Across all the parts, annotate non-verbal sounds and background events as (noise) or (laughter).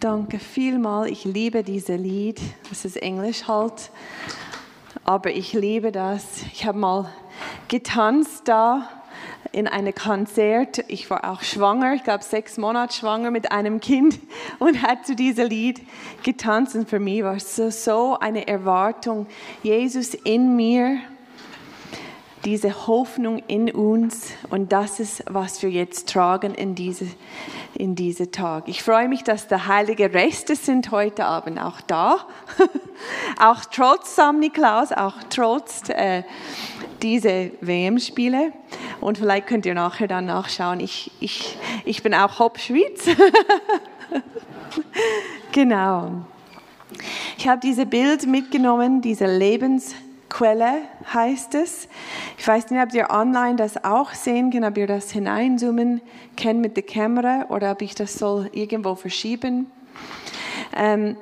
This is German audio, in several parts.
Danke vielmal. Ich liebe dieses Lied. Es ist Englisch halt, aber ich liebe das. Ich habe mal getanzt da in einem Konzert. Ich war auch schwanger, ich glaube sechs Monate schwanger mit einem Kind (laughs) und habe zu diesem Lied getanzt. Und für mich war es so, so eine Erwartung, Jesus in mir diese Hoffnung in uns und das ist, was wir jetzt tragen in diese, in diese Tag. Ich freue mich, dass der heilige Reste sind heute Abend auch da, (laughs) auch trotz Sam Niklaus, auch trotz äh, diese WM-Spiele und vielleicht könnt ihr nachher dann nachschauen. Ich, ich, ich bin auch Hauptschweiz. (laughs) genau. Ich habe dieses Bild mitgenommen, diese Lebens Quelle heißt es. Ich weiß nicht, ob ihr online das auch sehen könnt, ob ihr das hineinzoomen könnt mit der Kamera oder ob ich das soll irgendwo verschieben. Ähm,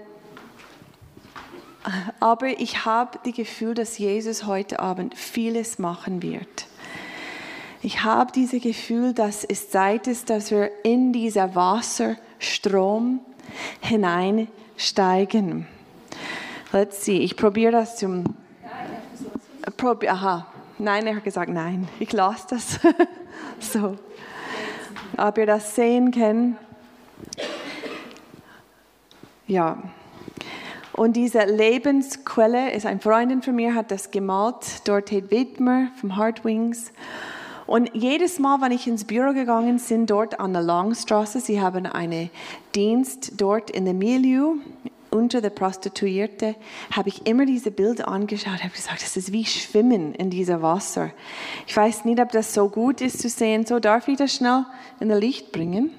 aber ich habe das Gefühl, dass Jesus heute Abend vieles machen wird. Ich habe dieses Gefühl, dass es Zeit ist, dass wir in dieser Wasserstrom hineinsteigen. Let's see, ich probiere das zum Probi aha, nein, er hat gesagt, nein, ich lasse das. (laughs) so. Ob ihr das sehen könnt. Ja. Und diese Lebensquelle ist eine Freundin von mir, hat das gemalt, Dorothee Wittmer vom Heartwings. Und jedes Mal, wenn ich ins Büro gegangen bin, dort an der Langstraße, sie haben einen Dienst dort in der Milieu unter der Prostituierte, habe ich immer diese Bilder angeschaut, habe gesagt, das ist wie Schwimmen in diesem Wasser. Ich weiß nicht, ob das so gut ist zu sehen. So darf ich das schnell in das Licht bringen.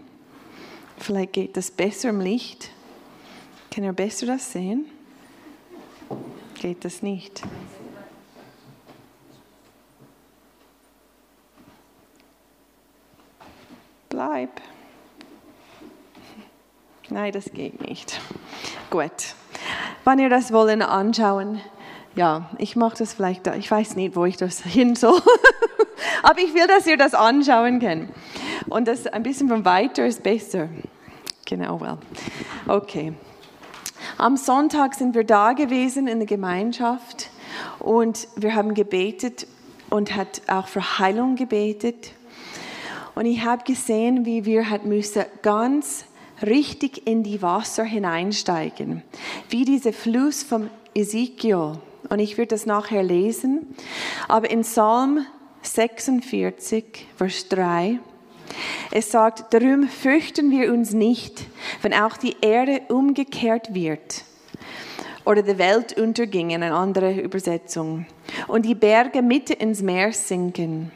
Vielleicht geht das besser im Licht. Kann ihr besser das sehen? Geht das nicht? Bleib. Nein, das geht nicht. Gut. Wenn ihr das wollen anschauen, ja, ich mache das vielleicht, da. ich weiß nicht, wo ich das (laughs) hin soll, aber ich will, dass ihr das anschauen könnt. Und das ein bisschen von weiter ist besser. Genau, well. Okay. Am Sonntag sind wir da gewesen in der Gemeinschaft und wir haben gebetet und hat auch für Heilung gebetet. Und ich habe gesehen, wie wir hat müssen ganz richtig in die Wasser hineinsteigen, wie dieser Fluss vom Ezekiel. Und ich würde das nachher lesen. Aber in Psalm 46, Vers 3, es sagt, darum fürchten wir uns nicht, wenn auch die Erde umgekehrt wird oder die Welt unterging, in eine andere Übersetzung, und die Berge mitten ins Meer sinken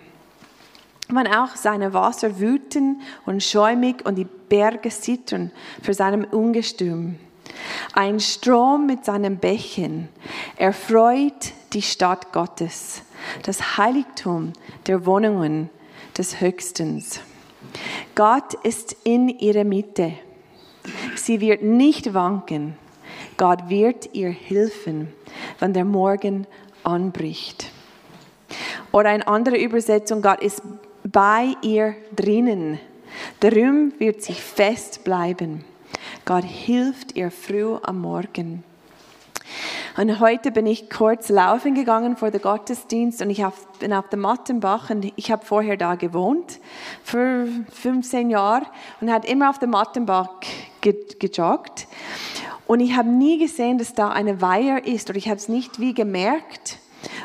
wenn auch seine Wasser wüten und schäumig und die Berge zittern für seinem Ungestüm. Ein Strom mit seinen Bächen erfreut die Stadt Gottes, das Heiligtum der Wohnungen des Höchstens. Gott ist in ihrer Mitte. Sie wird nicht wanken. Gott wird ihr helfen, wenn der Morgen anbricht. Oder eine andere Übersetzung, Gott ist bei ihr drinnen. Darum wird sie fest bleiben. Gott hilft ihr früh am Morgen. Und heute bin ich kurz laufen gegangen vor der Gottesdienst und ich bin auf der Mattenbach und ich habe vorher da gewohnt für 15 Jahre und hat immer auf der Mattenbach gejoggt. Und ich habe nie gesehen, dass da eine Weiher ist oder ich habe es nicht wie gemerkt.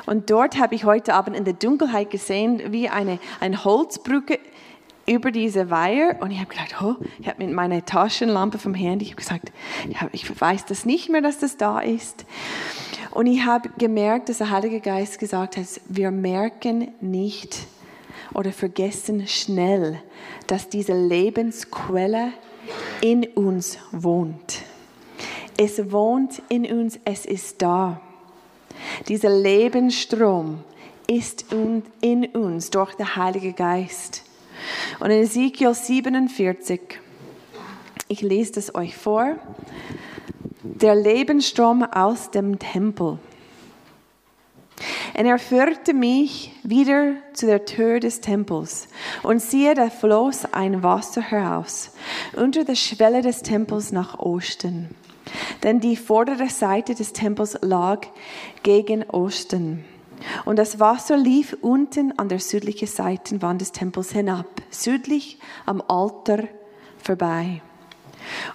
Und dort habe ich heute Abend in der Dunkelheit gesehen, wie eine, eine Holzbrücke über diese Weiher und ich habe gedacht, oh, ich habe mit meiner Taschenlampe vom Handy gesagt, ich weiß das nicht mehr, dass das da ist. Und ich habe gemerkt, dass der Heilige Geist gesagt hat, wir merken nicht oder vergessen schnell, dass diese Lebensquelle in uns wohnt. Es wohnt in uns, es ist da. Dieser Lebensstrom ist in uns durch den Heiligen Geist. Und in Ezekiel 47, ich lese das euch vor, der Lebensstrom aus dem Tempel. Und er führte mich wieder zu der Tür des Tempels. Und siehe, da floss ein Wasser heraus, unter der Schwelle des Tempels nach Osten. Denn die vordere Seite des Tempels lag gegen Osten. Und das Wasser lief unten an der südlichen Seitenwand des Tempels hinab, südlich am Altar vorbei.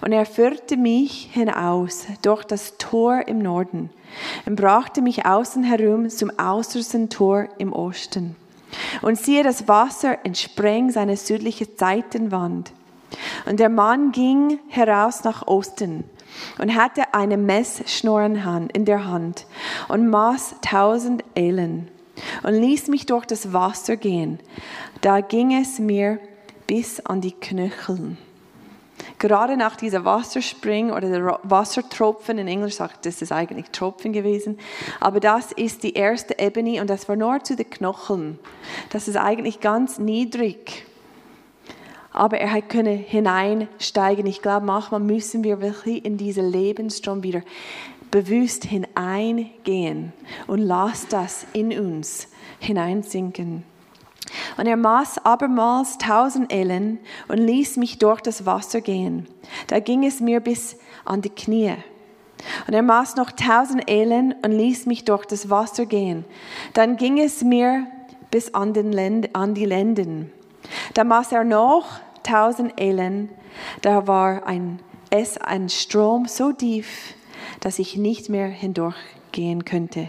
Und er führte mich hinaus durch das Tor im Norden und brachte mich außen herum zum äußersten Tor im Osten. Und siehe, das Wasser entspreng seine südliche Seitenwand. Und der Mann ging heraus nach Osten und hatte eine Messschnur in der Hand und maß tausend Elen und ließ mich durch das Wasser gehen. Da ging es mir bis an die Knöcheln. Gerade nach dieser Wasserspring oder der Wassertropfen, in Englisch sagt das ist eigentlich Tropfen gewesen, aber das ist die erste Ebene und das war nur zu den Knocheln. Das ist eigentlich ganz niedrig. Aber er hat können hineinsteigen. Ich glaube, manchmal müssen wir wirklich in diesen Lebensstrom wieder bewusst hineingehen und lass das in uns hineinsinken. Und er maß abermals tausend Ellen und ließ mich durch das Wasser gehen. Da ging es mir bis an die Knie. Und er maß noch tausend Ellen und ließ mich durch das Wasser gehen. Dann ging es mir bis an, den Lend an die Lenden. Da maß er noch tausend Ellen. Da war ein, es ein Strom so tief, dass ich nicht mehr hindurchgehen könnte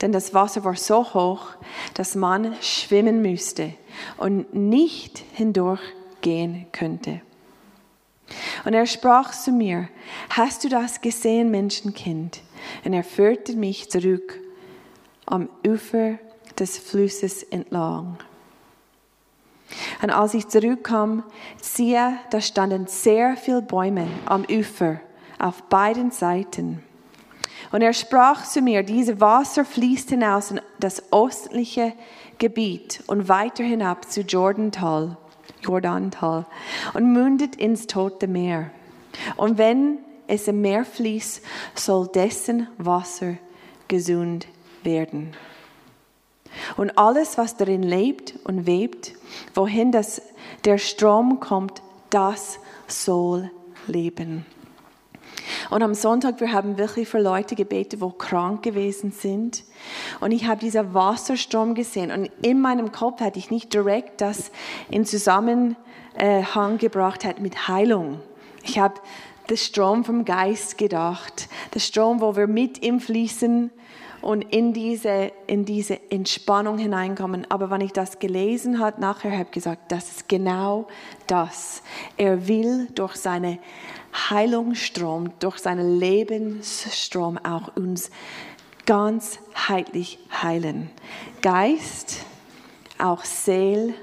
denn das Wasser war so hoch, dass man schwimmen müsste und nicht hindurchgehen könnte. Und er sprach zu mir, hast du das gesehen, Menschenkind? Und er führte mich zurück am Ufer des Flusses entlang. Und als ich zurückkam, siehe, da standen sehr viele Bäume am Ufer auf beiden Seiten. Und er sprach zu mir, diese Wasser fließt hinaus in das östliche Gebiet und weiter hinab zu Jordantal, Jordantal und mündet ins Tote Meer. Und wenn es im Meer fließt, soll dessen Wasser gesund werden. Und alles, was darin lebt und webt, wohin das, der Strom kommt, das soll leben. Und am Sonntag, wir haben wirklich für Leute gebetet, wo krank gewesen sind. Und ich habe diesen Wasserstrom gesehen. Und in meinem Kopf hatte ich nicht direkt das in Zusammenhang gebracht hat mit Heilung. Ich habe den Strom vom Geist gedacht. Der Strom, wo wir mit im Fließen und in diese, in diese Entspannung hineinkommen. Aber wenn ich das gelesen habe, nachher habe ich gesagt, das ist genau das. Er will durch seine Heilungsstrom, durch seinen Lebensstrom auch uns ganzheitlich heilen. Geist, auch Seel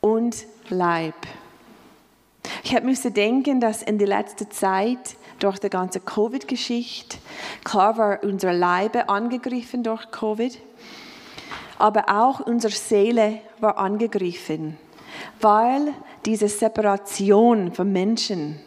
und Leib. Ich habe müssen denken, dass in der letzten Zeit durch die ganze Covid-Geschichte, klar war unser Leibe angegriffen durch Covid, aber auch unsere Seele war angegriffen, weil diese Separation von Menschen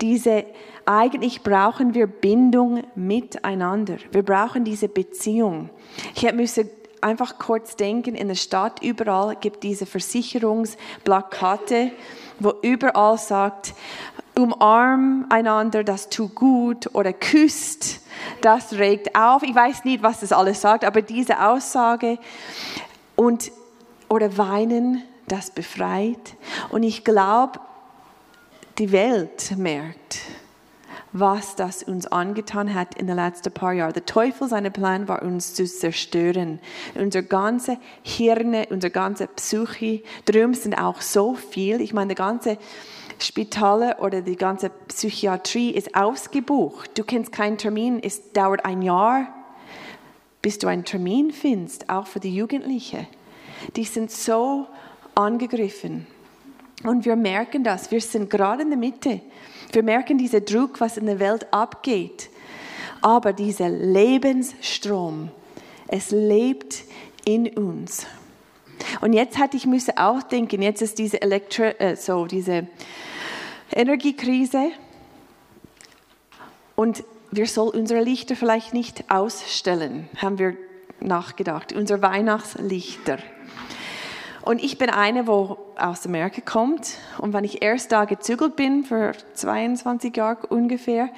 diese, eigentlich brauchen wir Bindung miteinander. Wir brauchen diese Beziehung. Ich müssen einfach kurz denken, in der Stadt überall gibt diese Versicherungsplakate, wo überall sagt, umarm einander, das tut gut oder küsst, das regt auf. Ich weiß nicht, was das alles sagt, aber diese Aussage und oder weinen, das befreit. Und ich glaube, die Welt merkt, was das uns angetan hat in den letzten paar Jahren. Der Teufel, sein Plan war, uns zu zerstören. Unser ganze Hirne, unsere ganze Psyche, Träume sind auch so viel. Ich meine, die ganze Spitale oder die ganze Psychiatrie ist ausgebucht. Du kennst keinen Termin, es dauert ein Jahr, bis du einen Termin findest, auch für die Jugendlichen. Die sind so angegriffen. Und wir merken das, wir sind gerade in der Mitte. Wir merken diesen Druck, was in der Welt abgeht. Aber dieser Lebensstrom, es lebt in uns. Und jetzt hatte ich müsse auch denken, jetzt ist diese, Elektro äh, so, diese Energiekrise. Und wir sollen unsere Lichter vielleicht nicht ausstellen, haben wir nachgedacht, unsere Weihnachtslichter. Und ich bin eine, wo aus Amerika kommt. Und wenn ich erst da gezügelt bin, für 22 Jahre ungefähr,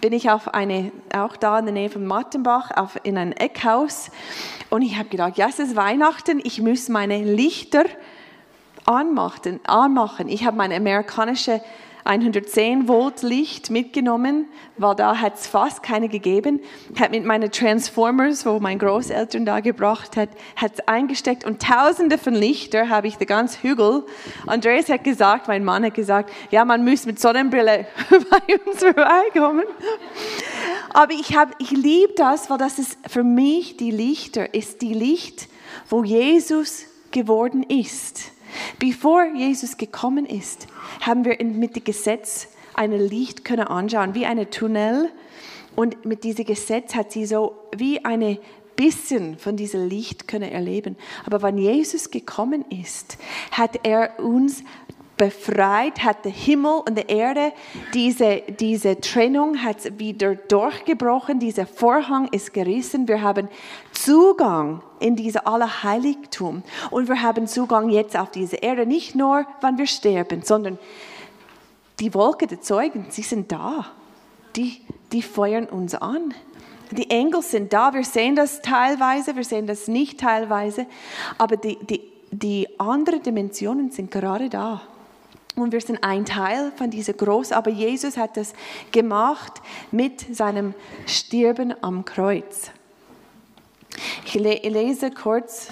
bin ich auf eine, auch da in der Nähe von Mattenbach, auf, in ein Eckhaus. Und ich habe gedacht, ja, es ist Weihnachten, ich muss meine Lichter anmachen. anmachen. Ich habe meine amerikanische 110 Volt Licht mitgenommen, weil da hat es fast keine gegeben. Hat mit meinen Transformers, wo mein Großeltern da gebracht hat, hat es eingesteckt und Tausende von Lichter habe ich den ganzen Hügel. Andreas hat gesagt, mein Mann hat gesagt, ja, man muss mit Sonnenbrille (laughs) bei uns vorbeikommen. Aber ich habe, ich liebe das, weil das ist für mich die Lichter, ist die Licht, wo Jesus geworden ist. Bevor Jesus gekommen ist, haben wir mit dem Gesetz ein Licht können anschauen, wie eine Tunnel. Und mit diesem Gesetz hat sie so wie eine bisschen von diesem Licht können erleben. Aber wenn Jesus gekommen ist, hat er uns befreit, hat der Himmel und die Erde diese, diese Trennung hat wieder durchgebrochen, dieser Vorhang ist gerissen. Wir haben Zugang in diese Allerheiligtum und wir haben Zugang jetzt auf diese Erde, nicht nur, wenn wir sterben, sondern die Wolke der Zeugen, sie sind da. Die, die feuern uns an. Die Engel sind da, wir sehen das teilweise, wir sehen das nicht teilweise, aber die, die, die anderen Dimensionen sind gerade da. Und wir sind ein Teil von dieser Groß, aber Jesus hat das gemacht mit seinem Stirben am Kreuz. Ich lese kurz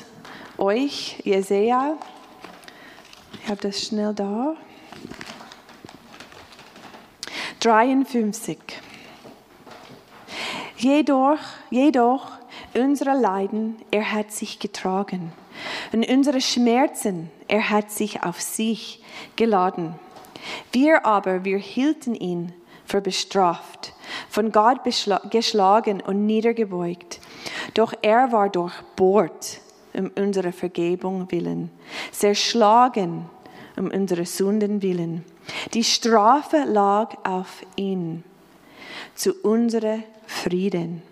euch Jesaja. Ich habe das schnell da. 53. Jedoch, jedoch, unsere Leiden, er hat sich getragen. Und unsere Schmerzen, er hat sich auf sich geladen. Wir aber, wir hielten ihn für bestraft, von Gott geschlagen und niedergebeugt. Doch er war durchbohrt um unserer Vergebung willen, zerschlagen um unsere Sünden willen. Die Strafe lag auf ihn zu unserem Frieden.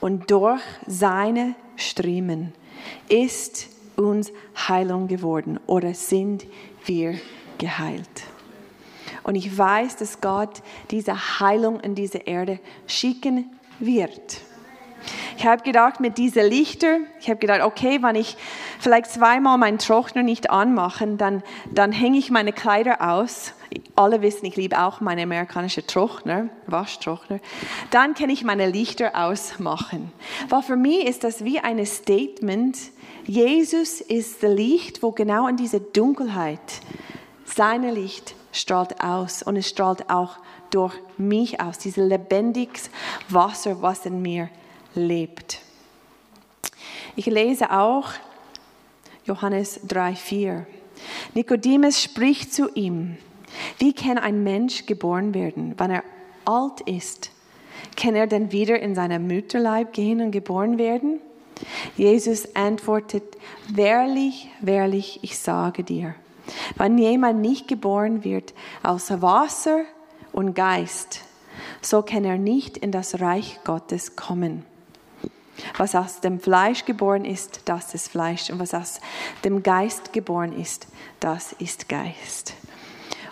Und durch seine Striemen ist uns Heilung geworden oder sind wir geheilt. Und ich weiß, dass Gott diese Heilung in diese Erde schicken wird. Ich habe gedacht, mit diesen Lichter, ich habe gedacht, okay, wenn ich vielleicht zweimal meinen Trockner nicht anmache, dann, dann hänge ich meine Kleider aus. Alle wissen, ich liebe auch meine amerikanischen Trockner, Waschtrockner. Dann kann ich meine Lichter ausmachen. Weil für mich ist das wie ein Statement, Jesus ist das Licht, wo genau in dieser Dunkelheit sein Licht strahlt aus und es strahlt auch durch mich aus, dieses lebendiges Wasser, was in mir lebt. Ich lese auch Johannes 3,4. Nikodemus spricht zu ihm: Wie kann ein Mensch geboren werden, wenn er alt ist? Kann er denn wieder in seinen Mütterleib gehen und geboren werden? Jesus antwortet: Wahrlich, wahrlich, ich sage dir, wenn jemand nicht geboren wird aus Wasser und Geist, so kann er nicht in das Reich Gottes kommen. Was aus dem Fleisch geboren ist, das ist Fleisch. Und was aus dem Geist geboren ist, das ist Geist.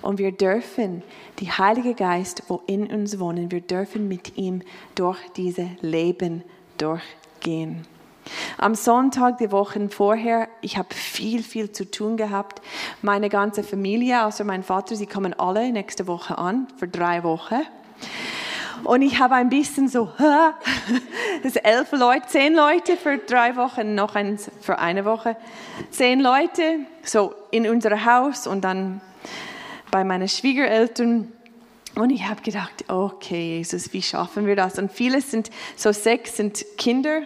Und wir dürfen, die Heilige Geist, wo in uns wohnen, wir dürfen mit ihm durch diese Leben durchgehen. Am Sonntag, die Wochen vorher, ich habe viel, viel zu tun gehabt. Meine ganze Familie, außer mein Vater, sie kommen alle nächste Woche an, für drei Wochen. Und ich habe ein bisschen so, (laughs) das elf Leute, zehn Leute für drei Wochen, noch eins für eine Woche, zehn Leute, so in unser Haus und dann bei meinen Schwiegereltern. Und ich habe gedacht, okay, Jesus, wie schaffen wir das? Und viele sind, so sechs sind Kinder.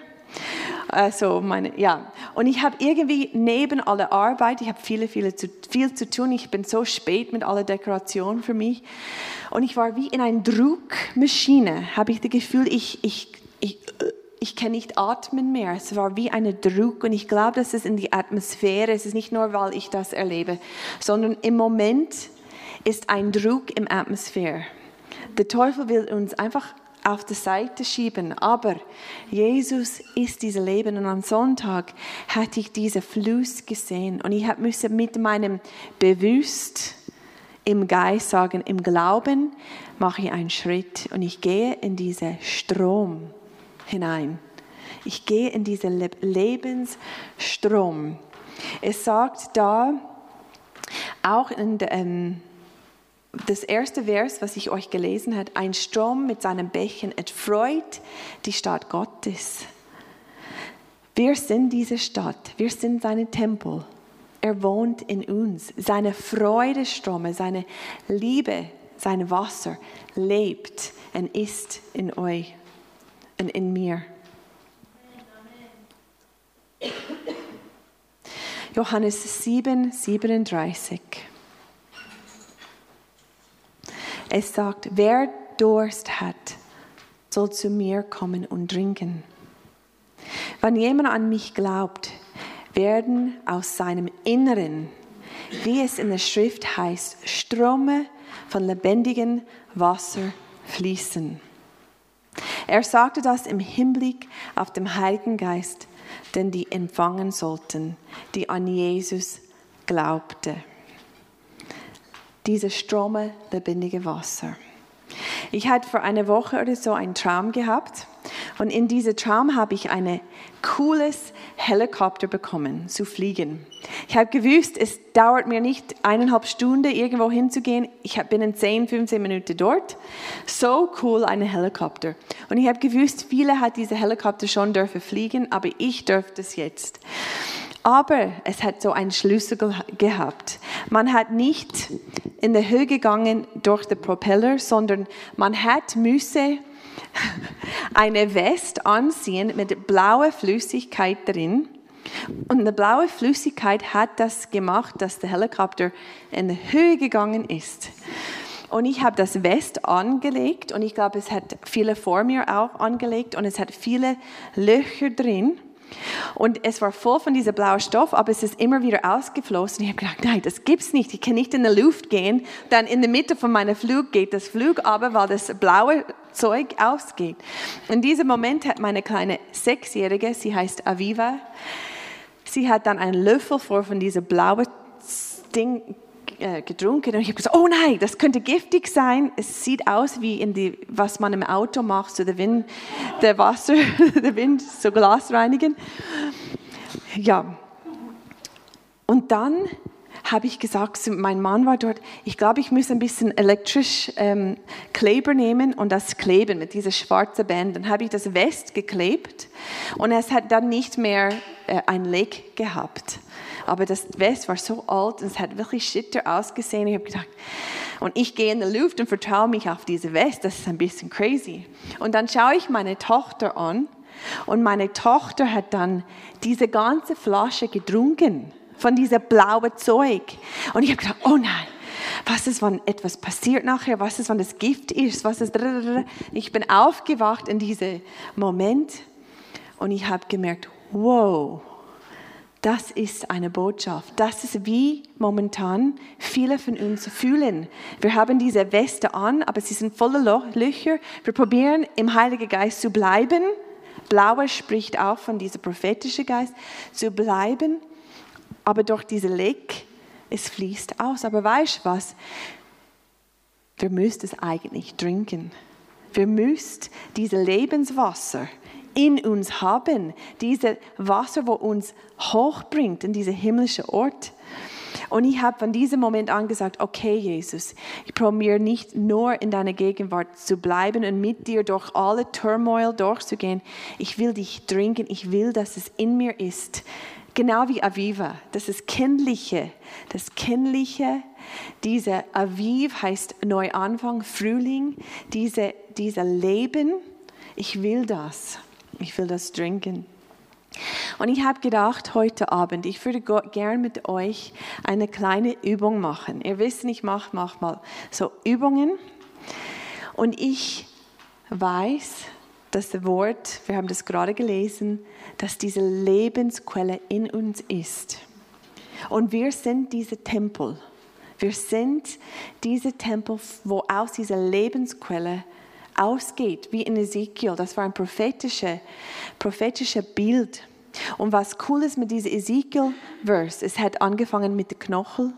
Also meine, ja. Und ich habe irgendwie neben aller Arbeit, ich habe viele, viele zu, viel zu tun. Ich bin so spät mit aller Dekoration für mich. Und ich war wie in einer Druckmaschine, habe ich das Gefühl, ich, ich, ich, ich kann nicht atmen mehr. Es war wie ein Druck und ich glaube, dass es in die Atmosphäre, es ist nicht nur, weil ich das erlebe, sondern im Moment ist ein Druck im Atmosphäre. Der Teufel will uns einfach auf die Seite schieben. Aber Jesus ist dieses Leben und am Sonntag hatte ich diesen Fluss gesehen und ich musste mit meinem Bewusst im Geist sagen, im Glauben mache ich einen Schritt und ich gehe in diesen Strom hinein. Ich gehe in diesen Lebensstrom. Es sagt da, auch in ähm, das erste Vers, was ich euch gelesen habe, ein Strom mit seinem Bächen erfreut die Stadt Gottes. Wir sind diese Stadt, wir sind seine Tempel. Er wohnt in uns. Seine Freudestrome, seine Liebe, sein Wasser lebt und ist in euch und in mir. Johannes 7, 37. Es sagt, wer Durst hat, soll zu mir kommen und trinken. Wenn jemand an mich glaubt, werden aus seinem Inneren, wie es in der Schrift heißt, Ströme von lebendigem Wasser fließen. Er sagte das im Hinblick auf den Heiligen Geist, den die empfangen sollten, die an Jesus glaubte. Diese Strome lebendige Wasser. Ich hatte vor einer Woche oder so einen Traum gehabt und in diesem Traum habe ich ein cooles Helikopter bekommen, zu fliegen. Ich habe gewusst, es dauert mir nicht eineinhalb Stunden irgendwo hinzugehen. Ich bin in 10, 15 Minuten dort. So cool, ein Helikopter. Und ich habe gewusst, viele hat diese Helikopter schon dürfen fliegen, aber ich dürfte es jetzt. Aber es hat so einen Schlüssel gehabt. Man hat nicht in der Höhe gegangen durch den Propeller, sondern man hat müsse (laughs) eine West anziehen mit blauer Flüssigkeit drin. Und eine blaue Flüssigkeit hat das gemacht, dass der Helikopter in die Höhe gegangen ist. Und ich habe das West angelegt und ich glaube, es hat viele vor mir auch angelegt und es hat viele Löcher drin. Und es war voll von diesem blauen Stoff, aber es ist immer wieder ausgeflossen. Ich habe gedacht, nein, das gibt's nicht. Ich kann nicht in die Luft gehen. Dann in der Mitte von meiner Flug geht das Flug aber, weil das blaue Zeug ausgeht. In diesem Moment hat meine kleine Sechsjährige, sie heißt Aviva, sie hat dann einen Löffel vor von diesem blauen Ding äh, getrunken und ich habe gesagt, oh nein, das könnte giftig sein. Es sieht aus wie in die, was man im Auto macht, so der Wind, der Wasser, (laughs) der Wind, so Glas reinigen. Ja. Und dann habe ich gesagt, mein Mann war dort, ich glaube, ich muss ein bisschen elektrisch ähm, Kleber nehmen und das kleben mit dieser schwarzen Band. Dann habe ich das West geklebt und es hat dann nicht mehr äh, ein Leck gehabt. Aber das West war so alt und es hat wirklich schitter ausgesehen. Ich habe gedacht, und ich gehe in die Luft und vertraue mich auf diese West. Das ist ein bisschen crazy. Und dann schaue ich meine Tochter an und meine Tochter hat dann diese ganze Flasche getrunken von diesem blauen Zeug. Und ich habe gedacht, oh nein, was ist, wenn etwas passiert nachher? Was ist, wenn das Gift ist? Was ist? Ich bin aufgewacht in diesem Moment und ich habe gemerkt, wow, das ist eine Botschaft. Das ist wie momentan viele von uns fühlen. Wir haben diese Weste an, aber sie sind voller Löcher. Wir probieren im Heiligen Geist zu bleiben. Blaue spricht auch von diesem prophetischen Geist, zu bleiben. Aber durch diese Leck, es fließt aus. Aber weißt du was? Wir müssen es eigentlich trinken. Wir müssen dieses Lebenswasser in uns haben. Dieses Wasser, wo uns hochbringt in diese himmlische Ort. Und ich habe von diesem Moment an gesagt, okay Jesus, ich probiere nicht nur in deiner Gegenwart zu bleiben und mit dir durch alle Turmoil durchzugehen. Ich will dich trinken, ich will, dass es in mir ist. Genau wie Aviva, das ist Kindliche, das Kindliche, diese Aviv heißt Neuanfang, Frühling, diese, dieser Leben, ich will das. Ich will das trinken. Und ich habe gedacht, heute Abend, ich würde gern mit euch eine kleine Übung machen. Ihr wisst, ich mache manchmal so Übungen. Und ich weiß, dass das Wort, wir haben das gerade gelesen, dass diese Lebensquelle in uns ist. Und wir sind diese Tempel. Wir sind diese Tempel, wo aus dieser Lebensquelle ausgeht, wie in Ezekiel. Das war ein prophetisches prophetische Bild. Und was cool ist mit diesem Ezekiel-Vers, es hat angefangen mit den Knochen,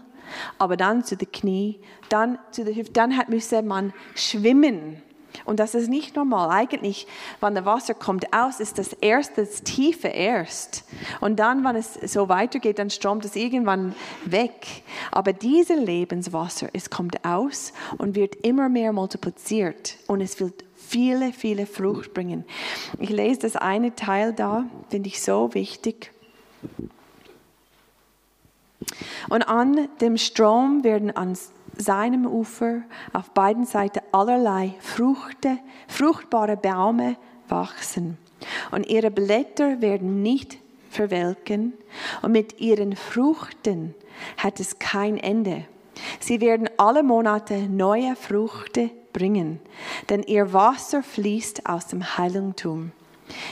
aber dann zu den Knie, dann zu den Hüften, dann hat, müsse man schwimmen. Und das ist nicht normal. Eigentlich, wenn das Wasser kommt aus, ist das erste, das Tiefe erst. Und dann, wenn es so weitergeht, dann strömt es irgendwann weg. Aber dieses Lebenswasser, es kommt aus und wird immer mehr multipliziert. Und es wird viele, viele Frucht bringen. Ich lese das eine Teil da, finde ich so wichtig. Und an dem Strom werden an seinem Ufer auf beiden Seiten allerlei Früchte, fruchtbare Bäume wachsen. Und ihre Blätter werden nicht verwelken und mit ihren Früchten hat es kein Ende. Sie werden alle Monate neue Früchte bringen, denn ihr Wasser fließt aus dem Heiligtum.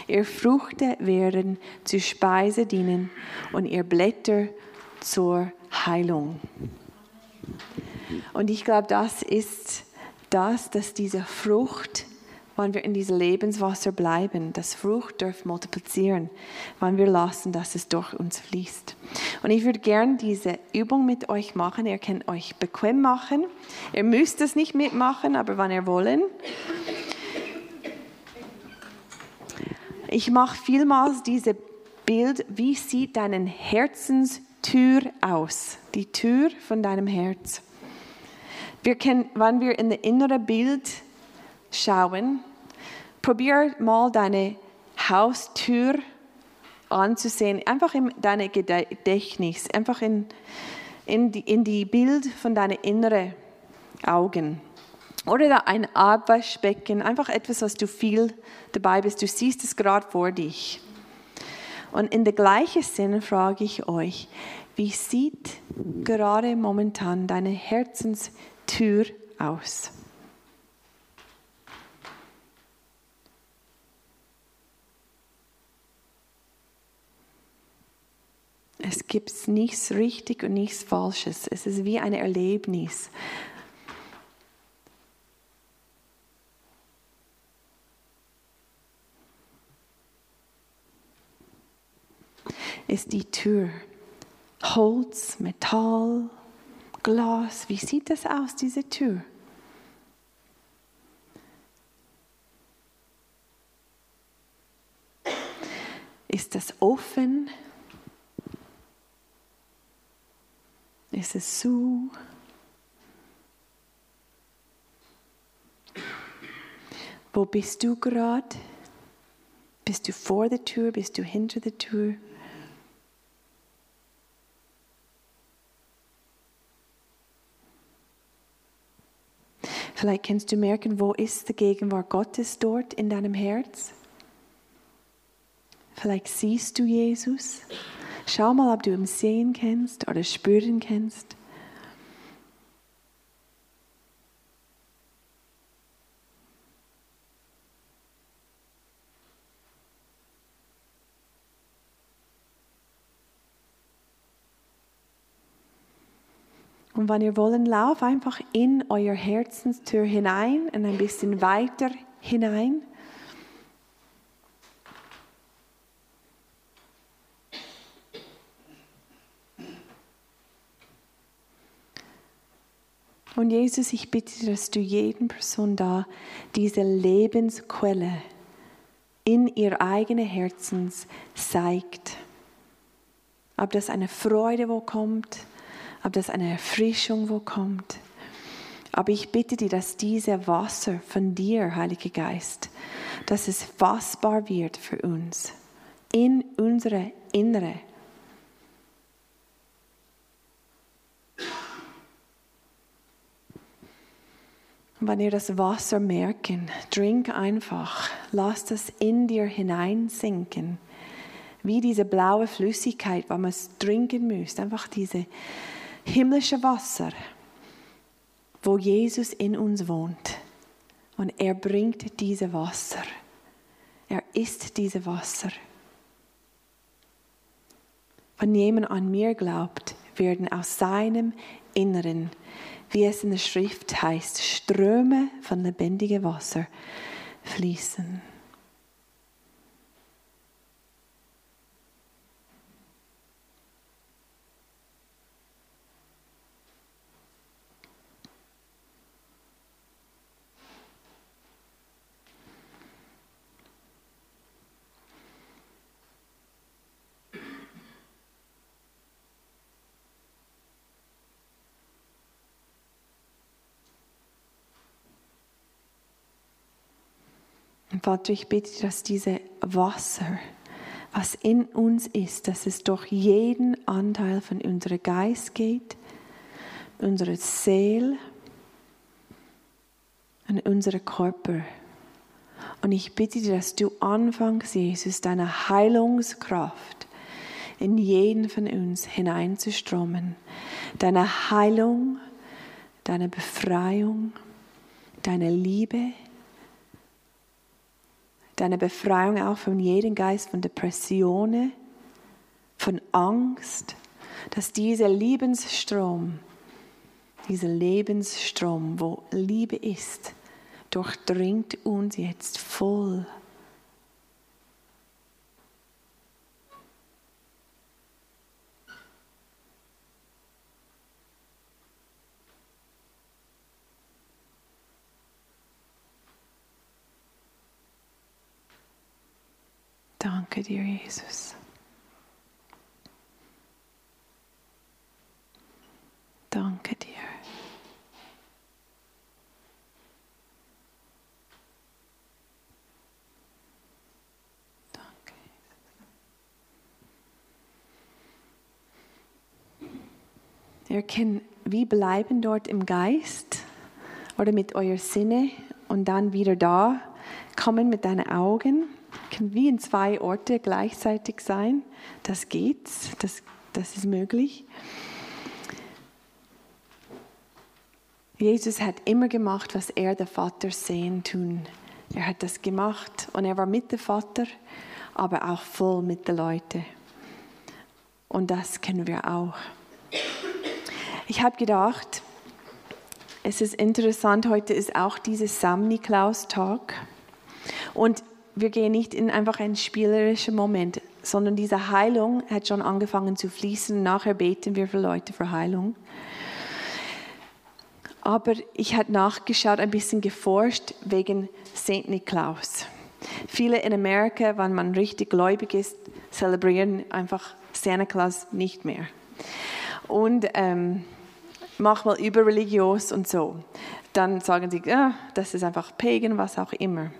Ihr Früchte werden zur Speise dienen und ihr Blätter zur Heilung. Und ich glaube, das ist das, dass diese Frucht, wenn wir in diesem Lebenswasser bleiben, das Frucht darf multiplizieren, wenn wir lassen, dass es durch uns fließt. Und ich würde gerne diese Übung mit euch machen. Ihr könnt euch bequem machen. Ihr müsst es nicht mitmachen, aber wenn ihr wollen. Ich mache vielmals diese Bild, wie sieht deine Herzenstür aus? Die Tür von deinem Herz. Wir können, wenn wir in das innere Bild schauen, probier mal deine Haustür anzusehen, einfach in deinem Gedächtnis, einfach in, in, die, in die Bild von deinen inneren Augen. Oder ein Abwaschbecken, einfach etwas, was du viel dabei bist. Du siehst es gerade vor dich. Und in der gleichen Sinne frage ich euch, wie sieht gerade momentan deine Herzenstür aus? Es gibt nichts richtig und nichts Falsches. Es ist wie ein Erlebnis. Ist die Tür Holz, Metall, Glas? Wie sieht das aus, diese Tür? Ist das offen? Ist es zu? Wo bist du gerade? Bist du vor der Tür? Bist du hinter der Tür? Vielleicht kannst du merken, wo ist die Gegenwart Gottes dort in deinem Herz? Vielleicht siehst du Jesus. Schau mal, ob du ihn sehen kannst oder spüren kannst. Und wenn ihr wollen, lauf einfach in euer Herzenstür hinein und ein bisschen weiter hinein. Und Jesus, ich bitte, dass du jeden Person da diese Lebensquelle in ihr eigenes Herzens zeigt. Ob das eine Freude wo kommt, ob das eine Erfrischung wo kommt. Aber ich bitte dir, dass diese Wasser von dir, Heiliger Geist, dass es fassbar wird für uns, in unsere Innere Und wenn ihr das Wasser merken, trink einfach, lass das in dir hineinsinken. Wie diese blaue Flüssigkeit, wenn man es trinken müsst. Einfach diese himmlische Wasser, wo Jesus in uns wohnt. Und er bringt diese Wasser. Er ist diese Wasser. Wenn jemand an mir glaubt, werden aus seinem Inneren wie es in der Schrift heißt, Ströme von lebendigem Wasser fließen. Vater, ich bitte, dass diese Wasser, was in uns ist, dass es durch jeden Anteil von unserem Geist geht, unserer Seele und unserem Körper. Und ich bitte dir, dass du anfängst, Jesus, deine Heilungskraft in jeden von uns hineinzuströmen. Deine Heilung, deine Befreiung, deine Liebe deine Befreiung auch von jedem Geist von Depressionen, von Angst, dass dieser Lebensstrom, dieser Lebensstrom, wo Liebe ist, durchdringt uns jetzt voll. Danke dir, Jesus. Danke dir. Danke. Ihr könnt wie bleiben dort im Geist oder mit euer Sinne und dann wieder da kommen mit deinen Augen kann wie in zwei Orte gleichzeitig sein. Das geht, das, das ist möglich. Jesus hat immer gemacht, was er der Vater sehen tun. Er hat das gemacht und er war mit dem Vater, aber auch voll mit den Leuten. Und das kennen wir auch. Ich habe gedacht, es ist interessant, heute ist auch dieses Samniklaus-Tag. Und wir gehen nicht in einfach einen spielerischen Moment, sondern diese Heilung hat schon angefangen zu fließen. Nachher beten wir für Leute für Heilung. Aber ich habe nachgeschaut, ein bisschen geforscht wegen St. Niklaus. Viele in Amerika, wenn man richtig gläubig ist, zelebrieren einfach Santa Claus nicht mehr. Und ähm, manchmal überreligiös und so dann sagen sie, ja, das ist einfach Pagan, was auch immer.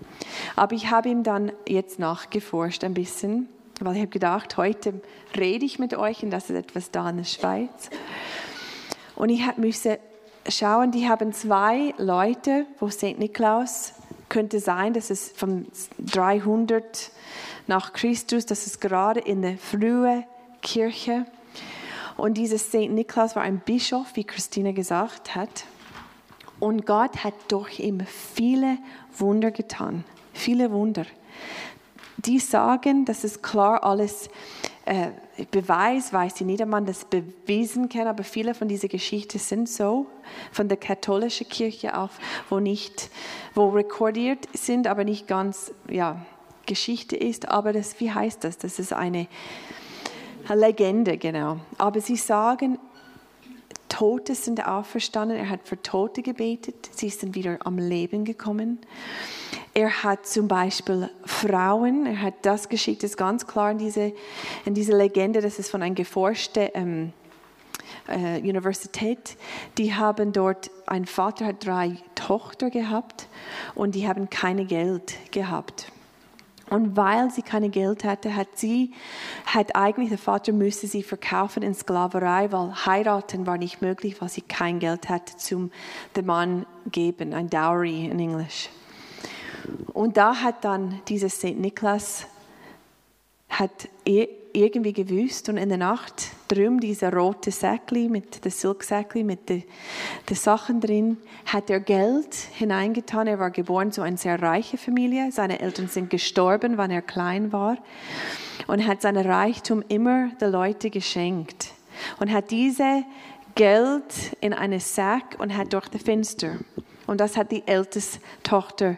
Aber ich habe ihm dann jetzt nachgeforscht ein bisschen, weil ich habe gedacht, heute rede ich mit euch und das ist etwas da in der Schweiz. Und ich musste schauen, die haben zwei Leute, wo St. Niklaus könnte sein, dass es von 300 nach Christus, das ist gerade in der frühen Kirche. Und dieser St. Niklaus war ein Bischof, wie Christine gesagt hat. Und Gott hat durch ihn viele Wunder getan. Viele Wunder. Die sagen, dass es klar alles äh, Beweis, weiß ich nicht, ob das bewiesen kann, aber viele von diesen Geschichten sind so, von der katholischen Kirche auch, wo nicht, wo rekordiert sind, aber nicht ganz, ja, Geschichte ist, aber das, wie heißt das? Das ist eine Legende, genau. Aber sie sagen, Tote sind auferstanden, er hat für Tote gebetet, sie sind wieder am Leben gekommen. Er hat zum Beispiel Frauen, er hat das geschickt, ist ganz klar in diese, in diese Legende, das ist von einer geforschten ähm, äh, Universität. Die haben dort, ein Vater hat drei Tochter gehabt und die haben keine Geld gehabt. Und weil sie kein Geld hatte, hat sie, hat eigentlich der Vater müsste sie verkaufen in Sklaverei, weil heiraten war nicht möglich, weil sie kein Geld hatte zum dem Mann geben, ein Dowry in Englisch. Und da hat dann dieser St. Niklas hat irgendwie gewusst und in der Nacht drüben dieser rote Säckli mit der Silksäckli mit den, den Sachen drin, hat er Geld hineingetan. Er war geboren zu einer sehr reichen Familie. Seine Eltern sind gestorben, wann er klein war und hat sein Reichtum immer den Leuten geschenkt und hat diese Geld in einen Sack und hat durch das Fenster. Und das hat die älteste Tochter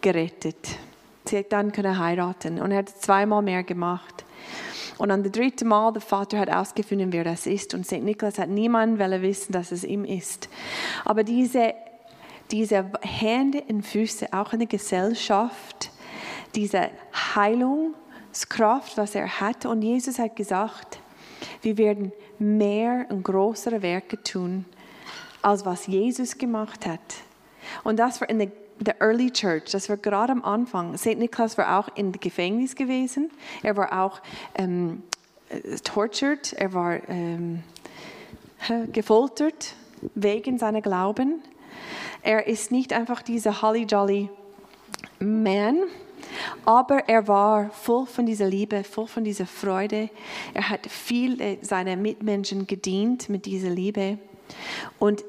gerettet. Sie hat dann können heiraten und er hat zweimal mehr gemacht. Und an der dritten Mal, der Vater hat ausgefunden, wer das ist. Und St. Niklas hat niemand wissen, dass es ihm ist. Aber diese, diese Hände und Füße, auch in der Gesellschaft, diese Heilungskraft, was er hat. Und Jesus hat gesagt, wir werden mehr und größere Werke tun, als was Jesus gemacht hat. Und das war in der the early church, das war gerade am Anfang. St. Niklas war auch in Gefängnis gewesen. Er war auch ähm, tortured, er war ähm, gefoltert wegen seiner Glauben. Er ist nicht einfach dieser holly jolly Man, aber er war voll von dieser Liebe, voll von dieser Freude. Er hat viel seiner Mitmenschen gedient mit dieser Liebe. Und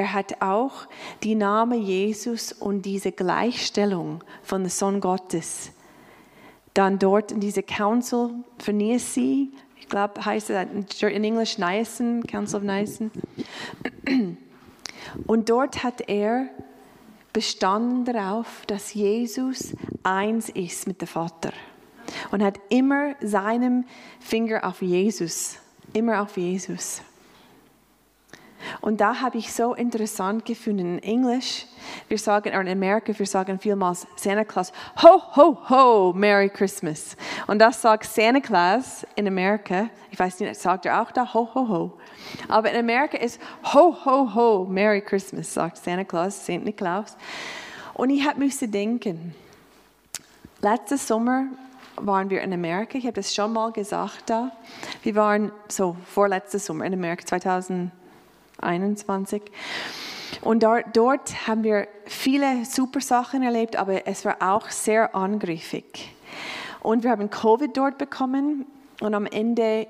er hat auch die Name Jesus und diese Gleichstellung von der Sohn Gottes. Dann dort in diese Council für Nicaea, ich glaube, heißt es in Englisch Niacen, Council of Niacen. Und dort hat er bestanden darauf, dass Jesus eins ist mit dem Vater. Und hat immer seinen Finger auf Jesus, immer auf Jesus. Und da habe ich so interessant gefunden. In Englisch, wir sagen, oder in Amerika, wir sagen vielmals Santa Claus, ho, ho, ho, Merry Christmas. Und das sagt Santa Claus in Amerika. Ich weiß nicht, sagt er auch da, ho, ho, ho. Aber in Amerika ist ho, ho, ho, Merry Christmas, sagt Santa Claus, St. Niklaus. Und ich habe müssen denken, letzten Sommer waren wir in Amerika. Ich habe das schon mal gesagt da. Wir waren so vorletztes Sommer in Amerika, 2000. 21. Und dort, dort haben wir viele super Sachen erlebt, aber es war auch sehr angriffig. Und wir haben Covid dort bekommen und am Ende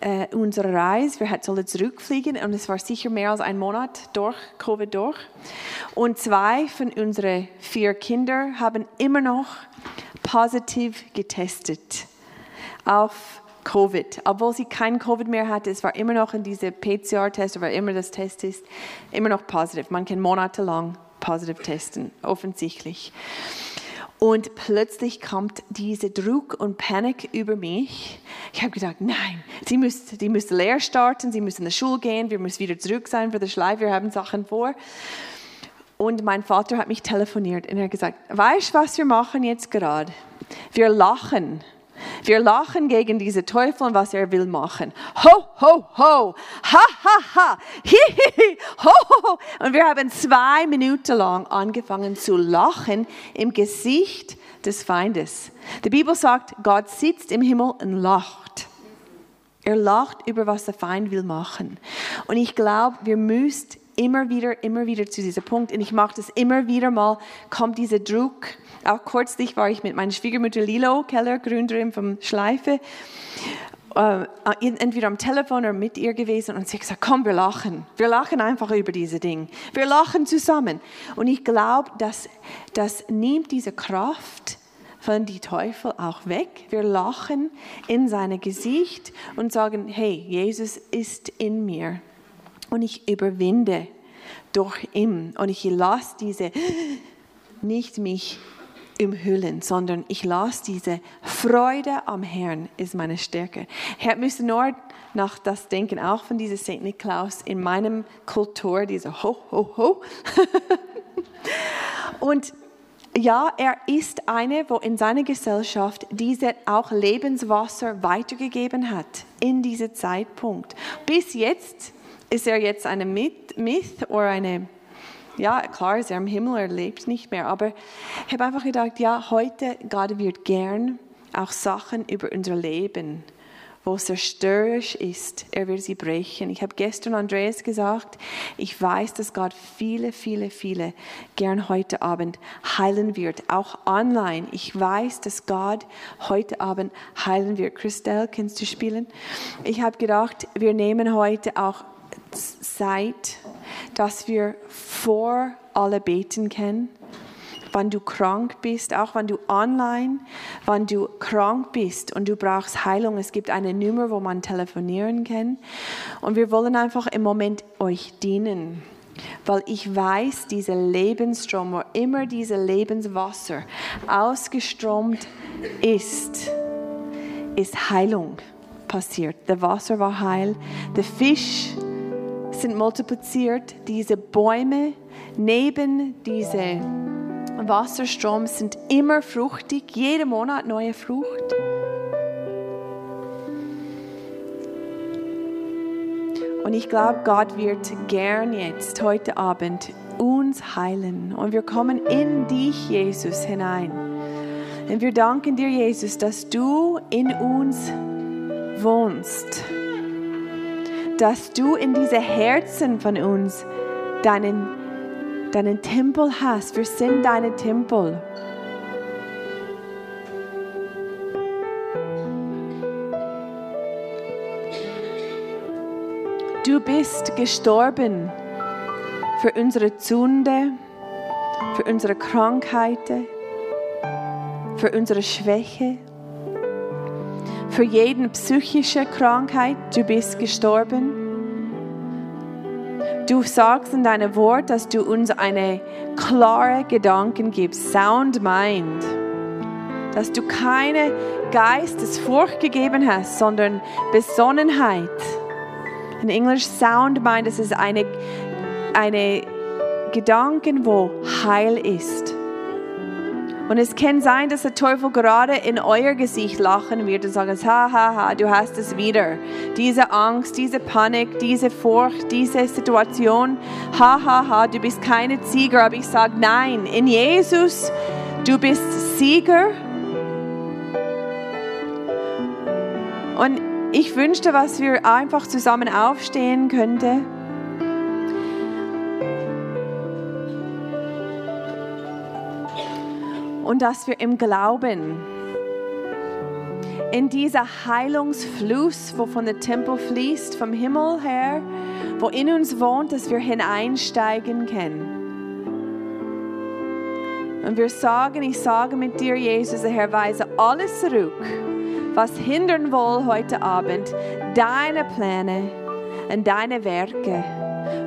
äh, unserer Reise, wir sollten zurückfliegen und es war sicher mehr als ein Monat durch Covid durch. Und zwei von unseren vier Kindern haben immer noch positiv getestet auf Covid. Obwohl sie kein Covid mehr hatte, es war immer noch in diese PCR-Test, oder immer das Test ist, immer noch positiv. Man kann monatelang positiv testen, offensichtlich. Und plötzlich kommt dieser Druck und Panik über mich. Ich habe gedacht, nein, sie müssen, die müssen leer starten, sie müssen in die Schule gehen, wir müssen wieder zurück sein für den Schleif, wir haben Sachen vor. Und mein Vater hat mich telefoniert und er hat gesagt, weißt du, was wir machen jetzt gerade? Wir lachen wir lachen gegen diese Teufel und was er will machen. Ho, ho, ho, ha, ha, ha, hi, hi, hi, ho, ho, ho. Und wir haben zwei Minuten lang angefangen zu lachen im Gesicht des Feindes. Die Bibel sagt, Gott sitzt im Himmel und lacht. Er lacht über was der Feind will machen. Und ich glaube, wir müssen immer wieder, immer wieder zu diesem Punkt, und ich mache das immer wieder mal, kommt dieser Druck. Auch kürzlich war ich mit meiner Schwiegermutter Lilo Keller, Gründerin vom Schleife, äh, entweder am Telefon oder mit ihr gewesen und sie hat gesagt, komm, wir lachen. Wir lachen einfach über diese Dinge. Wir lachen zusammen. Und ich glaube, dass das nimmt diese Kraft von die Teufel auch weg. Wir lachen in sein Gesicht und sagen, hey, Jesus ist in mir und ich überwinde durch ihn und ich lasse diese nicht mich umhüllen, sondern ich lasse diese Freude am Herrn ist meine Stärke. Herr müsste nur nach das Denken auch von diesem St. Niklaus in meinem Kultur, diese Ho, Ho, Ho. (laughs) und ja, er ist eine, wo in seiner Gesellschaft diese auch Lebenswasser weitergegeben hat in diesem Zeitpunkt. Bis jetzt ist er jetzt eine Myth, oder eine, ja, klar ist er im Himmel, er lebt nicht mehr, aber ich habe einfach gedacht, ja, heute gerade wird gern auch Sachen über unser Leben, wo es zerstörerisch ist, er will sie brechen. Ich habe gestern Andreas gesagt, ich weiß, dass Gott viele, viele, viele gern heute Abend heilen wird, auch online. Ich weiß, dass Gott heute Abend heilen wird. Christelle, kannst du spielen? Ich habe gedacht, wir nehmen heute auch Zeit, dass wir vor alle beten können, wenn du krank bist, auch wenn du online, wenn du krank bist und du brauchst Heilung. Es gibt eine Nummer, wo man telefonieren kann. Und wir wollen einfach im Moment euch dienen. Weil ich weiß, dieser Lebensstrom, wo immer dieses Lebenswasser ausgestromt ist, ist Heilung passiert. Das Wasser war heil, der Fisch sind multipliziert, diese Bäume neben diesem Wasserstrom sind immer fruchtig, jeden Monat neue Frucht. Und ich glaube, Gott wird gern jetzt, heute Abend, uns heilen. Und wir kommen in dich, Jesus, hinein. Und wir danken dir, Jesus, dass du in uns wohnst. Dass du in diese Herzen von uns deinen, deinen Tempel hast. Wir sind deine Tempel. Du bist gestorben für unsere Sünde, für unsere Krankheiten, für unsere Schwäche, für jede psychische Krankheit. Du bist gestorben. Du sagst in deinem Wort, dass du uns eine klare Gedanken gibst, sound mind, dass du keine Geistesfurcht gegeben hast, sondern Besonnenheit in Englisch Sound meint, es ist eine, eine Gedanken, wo Heil ist. Und es kann sein, dass der Teufel gerade in euer Gesicht lachen wird und sagen, ha, ha, ha, du hast es wieder. Diese Angst, diese Panik, diese Furcht, diese Situation, ha, ha, ha, du bist keine Sieger. Aber ich sage, nein, in Jesus, du bist Sieger. Und ich wünschte, was wir einfach zusammen aufstehen könnten. Und dass wir im Glauben in dieser Heilungsfluss, wo von der Tempel fließt, vom Himmel her, wo in uns wohnt, dass wir hineinsteigen können. Und wir sagen, ich sage mit dir, Jesus, Herr, weise alles zurück was hindern will heute Abend, deine Pläne und deine Werke.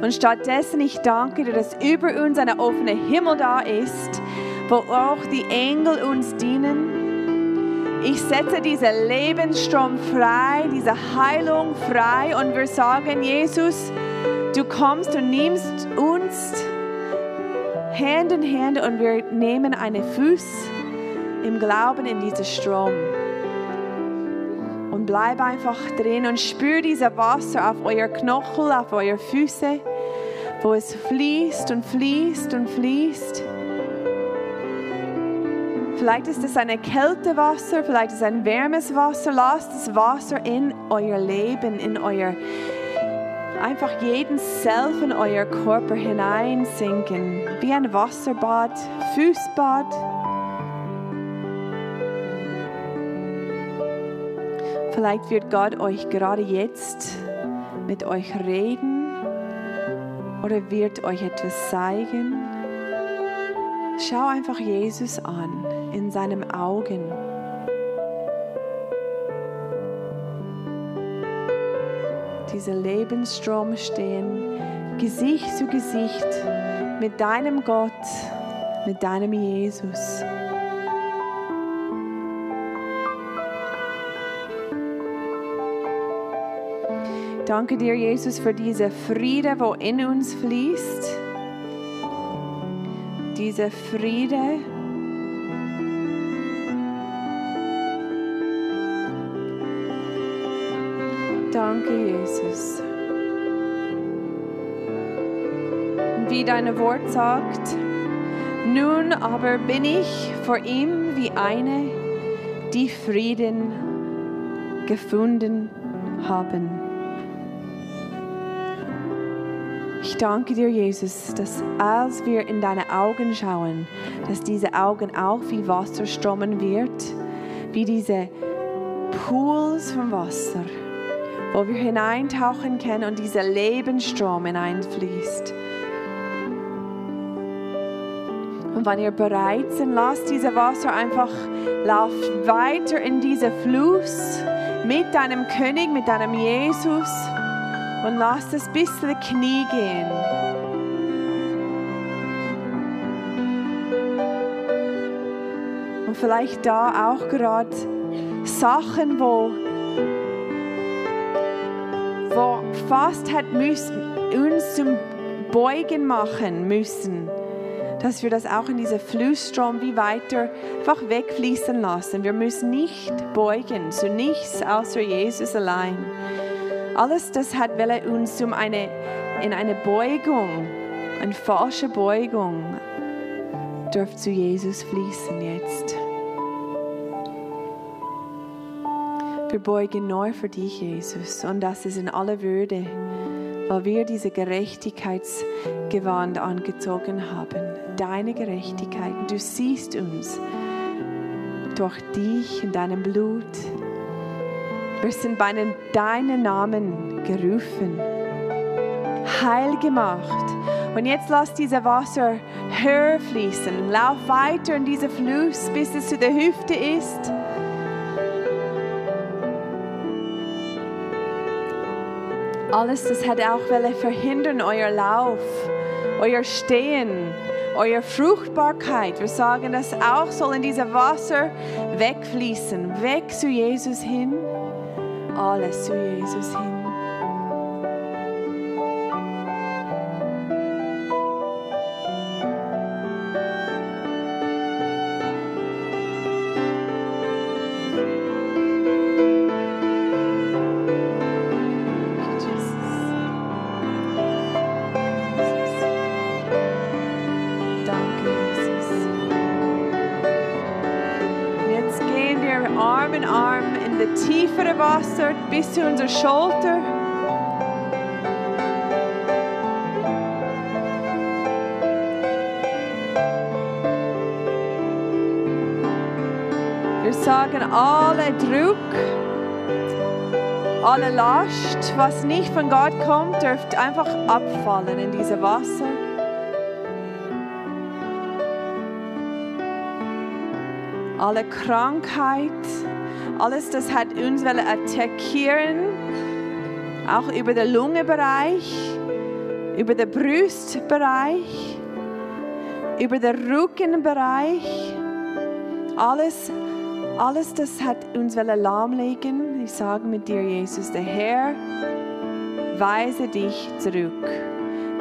Und stattdessen, ich danke dir, dass über uns ein offener Himmel da ist, wo auch die Engel uns dienen. Ich setze diesen Lebensstrom frei, diese Heilung frei und wir sagen, Jesus, du kommst und nimmst uns Hand in Hand und wir nehmen einen Fuß im Glauben in diesen Strom bleib einfach drin und spür dieses Wasser auf euer Knochen, auf eure Füße, wo es fließt und fließt und fließt. Vielleicht ist es ein Kältewasser, vielleicht ist es ein wärmes Wasser. Lasst das Wasser in euer Leben, in euer einfach jeden Zell in euer Körper hineinsinken, wie ein Wasserbad, Fußbad. Vielleicht wird Gott euch gerade jetzt mit euch reden oder wird euch etwas zeigen. Schau einfach Jesus an in seinen Augen. Dieser Lebensstrom stehen, Gesicht zu Gesicht mit deinem Gott, mit deinem Jesus. Danke dir, Jesus, für diese Friede, wo in uns fließt. Diese Friede. Danke, Jesus. Wie dein Wort sagt, nun aber bin ich vor ihm wie eine, die Frieden gefunden haben. Ich danke dir, Jesus, dass als wir in deine Augen schauen, dass diese Augen auch wie Wasser strömen wird, wie diese Pools von Wasser, wo wir hineintauchen können und dieser Lebensstrom hineinfließt. Und wenn ihr bereit seid, lasst dieses Wasser einfach laufen weiter in diesen Fluss mit deinem König, mit deinem Jesus und lasst es bis zu den Knie gehen. Und vielleicht da auch gerade Sachen, wo, fast hat müssen, uns zum Beugen machen müssen dass wir das auch in diese Flussstrom wie weiter einfach wegfließen lassen. Wir müssen nicht beugen zu nichts außer Jesus allein. Alles das hat will uns um eine, in eine Beugung, eine falsche Beugung, dürft zu Jesus fließen jetzt. Wir beugen neu für dich, Jesus, und das ist in aller Würde, weil wir diese Gerechtigkeitsgewand angezogen haben deine Gerechtigkeit. Du siehst uns durch dich in deinem Blut. Wir sind bei deinen Namen gerufen, heil gemacht. Und jetzt lass diese Wasser höher fließen. Lauf weiter in diesen Fluss, bis es zu der Hüfte ist. Alles, das hat auch verhindern, euer Lauf, euer Stehen eure Fruchtbarkeit. Wir sagen das auch soll in diesem Wasser wegfließen, weg zu Jesus hin, alles zu Jesus hin. Bis zu unserer Schulter. Wir sagen alle Druck, alle Last, was nicht von Gott kommt, dürft einfach abfallen in diese Wasser. Alle Krankheit, alles, das hat uns attackieren, auch über den Lungenbereich, über den Brustbereich, über den Rückenbereich. Alles, alles, das hat uns lahmlegen. Ich sage mit dir, Jesus, der Herr weise dich zurück.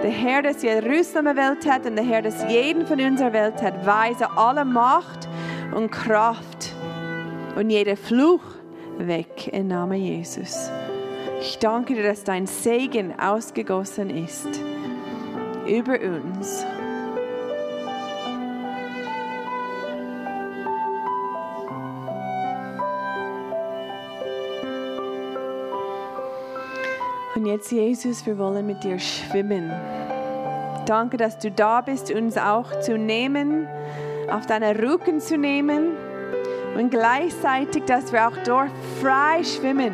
Der Herr, das Jerusalem Welt hat und der Herr, das jeden von unserer Welt hat, weise alle Macht und Kraft und jeder Fluch weg im Namen Jesus. Ich danke dir, dass dein Segen ausgegossen ist über uns. Und jetzt, Jesus, wir wollen mit dir schwimmen. Danke, dass du da bist, uns auch zu nehmen, auf deine Rücken zu nehmen und gleichzeitig, dass wir auch dort frei schwimmen.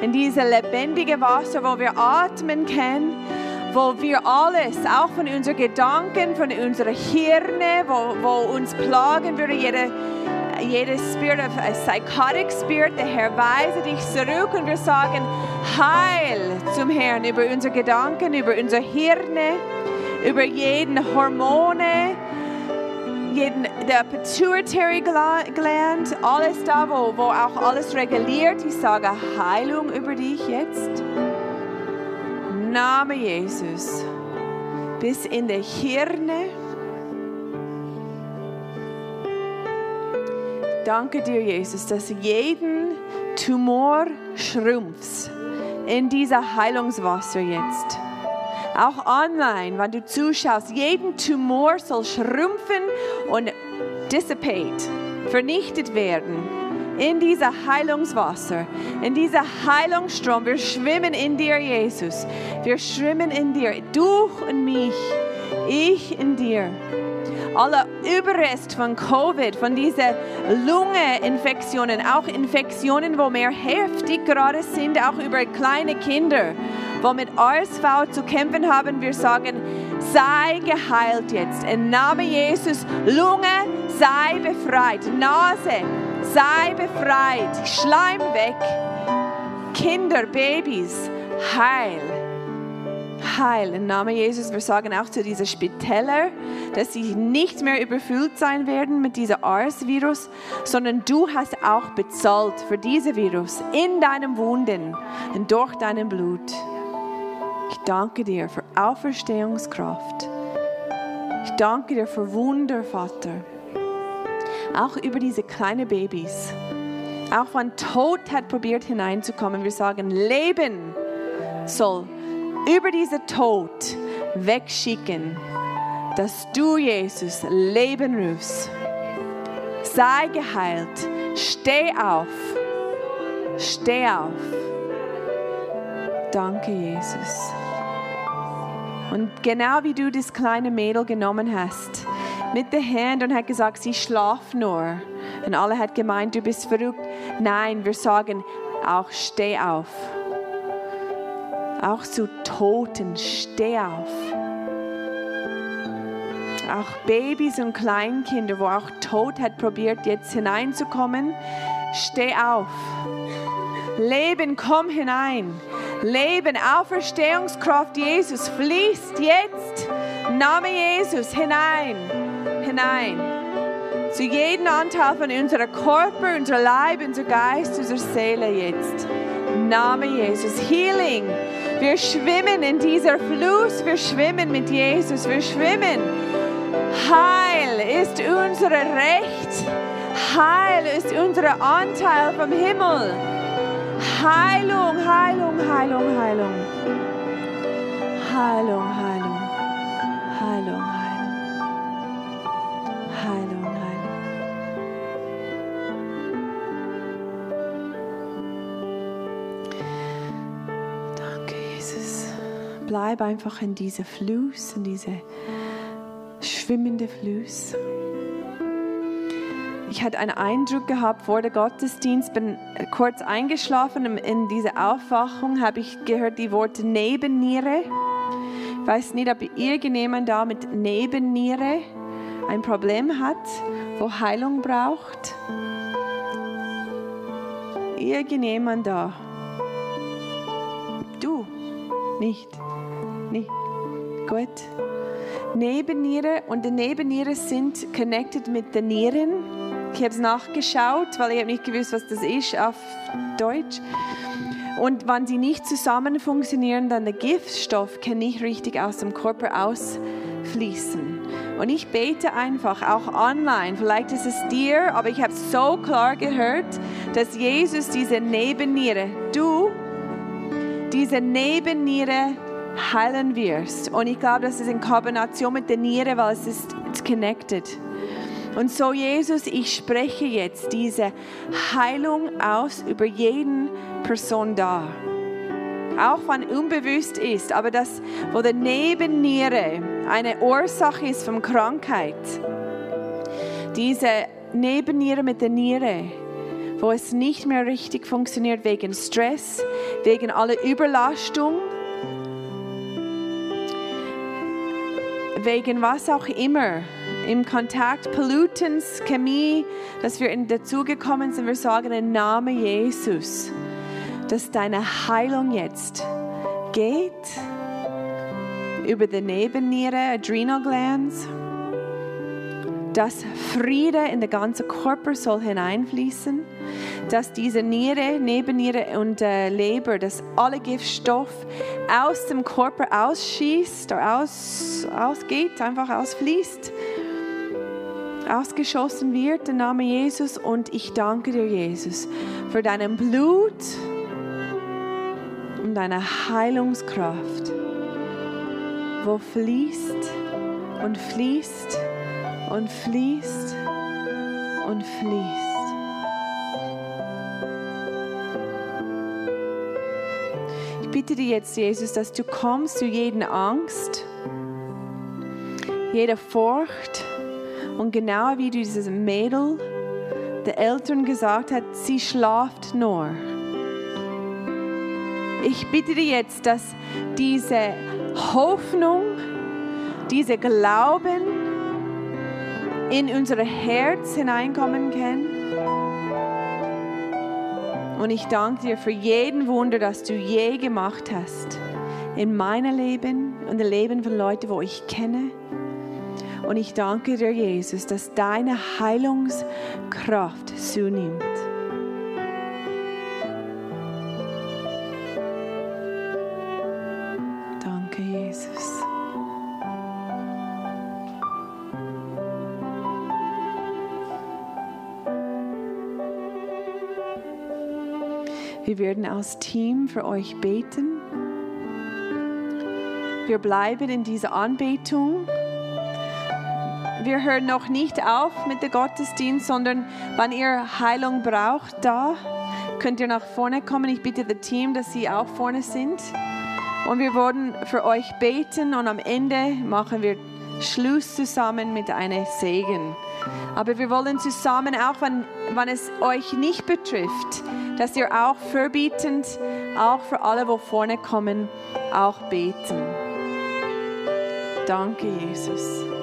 In diese lebendige Wasser, wo wir atmen können, wo wir alles, auch von unseren Gedanken, von unseren Hirne, wo, wo uns plagen würde, jede, jede Spirit of a psychotic Spirit, der Herr weise dich zurück und wir sagen Heil zum Herrn über unsere Gedanken, über unsere Hirne, über jeden Hormone, jeden, der Pituitary Gland, alles da, wo, wo auch alles reguliert. Ich sage Heilung über dich jetzt. Name Jesus. Bis in die Hirne. Danke dir, Jesus, dass jeden Tumor schrumpft in dieser Heilungswasser jetzt auch online, wenn du zuschaust, jeden Tumor soll schrumpfen und dissipate, vernichtet werden in dieser Heilungswasser, in dieser Heilungsstrom. Wir schwimmen in dir, Jesus. Wir schwimmen in dir, du und mich, ich in dir. Alle Überrest von Covid, von diesen Lungeninfektionen, auch Infektionen, wo mehr heftig gerade sind, auch über kleine Kinder wo mit RSV zu kämpfen haben, wir sagen, sei geheilt jetzt. Im Namen Jesus, Lunge, sei befreit. Nase, sei befreit. Schleim weg. Kinder, Babys, heil. Heil. Im Namen Jesus, wir sagen auch zu diesen Spitäler, dass sie nicht mehr überfüllt sein werden mit diesem ARS-Virus, sondern du hast auch bezahlt für dieses Virus in deinen Wunden und durch dein Blut. Ich danke dir für Auferstehungskraft. Ich danke dir für Wunder, Vater. Auch über diese kleinen Babys. Auch wenn Tod hat probiert hineinzukommen, wir sagen, Leben soll über diesen Tod wegschicken, dass du, Jesus, Leben rufst. Sei geheilt. Steh auf. Steh auf. Danke, Jesus. Und genau wie du das kleine Mädel genommen hast, mit der Hand und hat gesagt, sie schlaft nur. Und alle hat gemeint, du bist verrückt. Nein, wir sagen auch, steh auf. Auch zu Toten, steh auf. Auch Babys und Kleinkinder, wo auch Tod hat probiert, jetzt hineinzukommen, steh auf. Leben, komm hinein. Leben, Auferstehungskraft Jesus fließt jetzt, Name Jesus, hinein, hinein. Zu jedem Anteil von unserem Körper, unser Leib, unser Geist, unserer Seele jetzt. Name Jesus. Healing. Wir schwimmen in dieser Fluss. Wir schwimmen mit Jesus. Wir schwimmen. Heil ist unser Recht. Heil ist unser Anteil vom Himmel. Heilung, Heilung, Heilung, Heilung. Heilung, Heilung. Heilung, Heilung. Heilung, Heilung. Danke, Jesus. Bleib einfach in diesem Fluss, in diesem schwimmenden Fluss. Ich hatte einen Eindruck gehabt vor der Gottesdienst, bin kurz eingeschlafen. In dieser Aufwachung habe ich gehört die Worte Nebenniere. Ich weiß nicht, ob irgendjemand da mit Nebenniere ein Problem hat, wo Heilung braucht. Irgendjemand da. Du, nicht. Nicht. Gut. Nebenniere und die Nebenniere sind connected mit den Nieren. Ich habe es nachgeschaut, weil ich nicht gewusst, was das ist auf Deutsch. Und wenn sie nicht zusammen funktionieren, dann der Giftstoff kann nicht richtig aus dem Körper ausfließen. Und ich bete einfach auch online, vielleicht ist es dir, aber ich habe so klar gehört, dass Jesus diese Nebenniere, du, diese Nebenniere heilen wirst. Und ich glaube, das ist in Kombination mit der Niere, weil es ist connected. Und so, Jesus, ich spreche jetzt diese Heilung aus über jeden Person da. Auch wenn unbewusst ist, aber das, wo der Nebenniere eine Ursache ist von Krankheit, diese Nebenniere mit der Niere, wo es nicht mehr richtig funktioniert wegen Stress, wegen aller Überlastung, wegen was auch immer, im Kontakt, Pollutants, Chemie, dass wir dazugekommen sind, wir sagen im Namen Jesus, dass deine Heilung jetzt geht über die Nebenniere, Adrenal Glands, dass Friede in den ganzen Körper soll hineinfließen, dass diese Niere, Nebenniere und äh, Leber, dass alle Giftstoff aus dem Körper ausschießt oder aus, ausgeht, einfach ausfließt, ausgeschossen wird, der Name Jesus. Und ich danke dir, Jesus, für deinen Blut und deine Heilungskraft, wo fließt und fließt und fließt und fließt. Ich bitte dir jetzt, Jesus, dass du kommst zu jeder Angst, jeder Furcht und genau wie dieses Mädel der Eltern gesagt hat, sie schlaft nur. Ich bitte dir jetzt, dass diese Hoffnung, diese Glauben in unser Herz hineinkommen kann. Und ich danke dir für jeden Wunder, das du je gemacht hast in meinem Leben und im Leben von Leuten, wo ich kenne. Und ich danke dir, Jesus, dass deine Heilungskraft zunimmt. Wir werden als Team für euch beten. Wir bleiben in dieser Anbetung. Wir hören noch nicht auf mit dem Gottesdienst, sondern wenn ihr Heilung braucht, da könnt ihr nach vorne kommen. Ich bitte das Team, dass sie auch vorne sind. Und wir wollen für euch beten und am Ende machen wir Schluss zusammen mit einem Segen. Aber wir wollen zusammen, auch wenn, wenn es euch nicht betrifft, dass ihr auch verbietend, auch für alle, wo vorne kommen, auch beten. Danke, Jesus.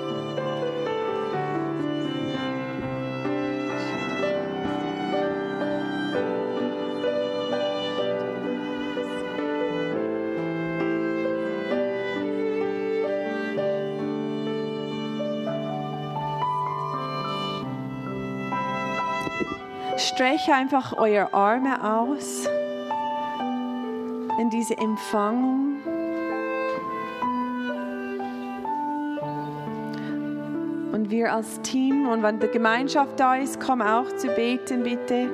Strecke einfach eure Arme aus in diese Empfangung. Und wir als Team und wenn die Gemeinschaft da ist, komm auch zu beten, bitte.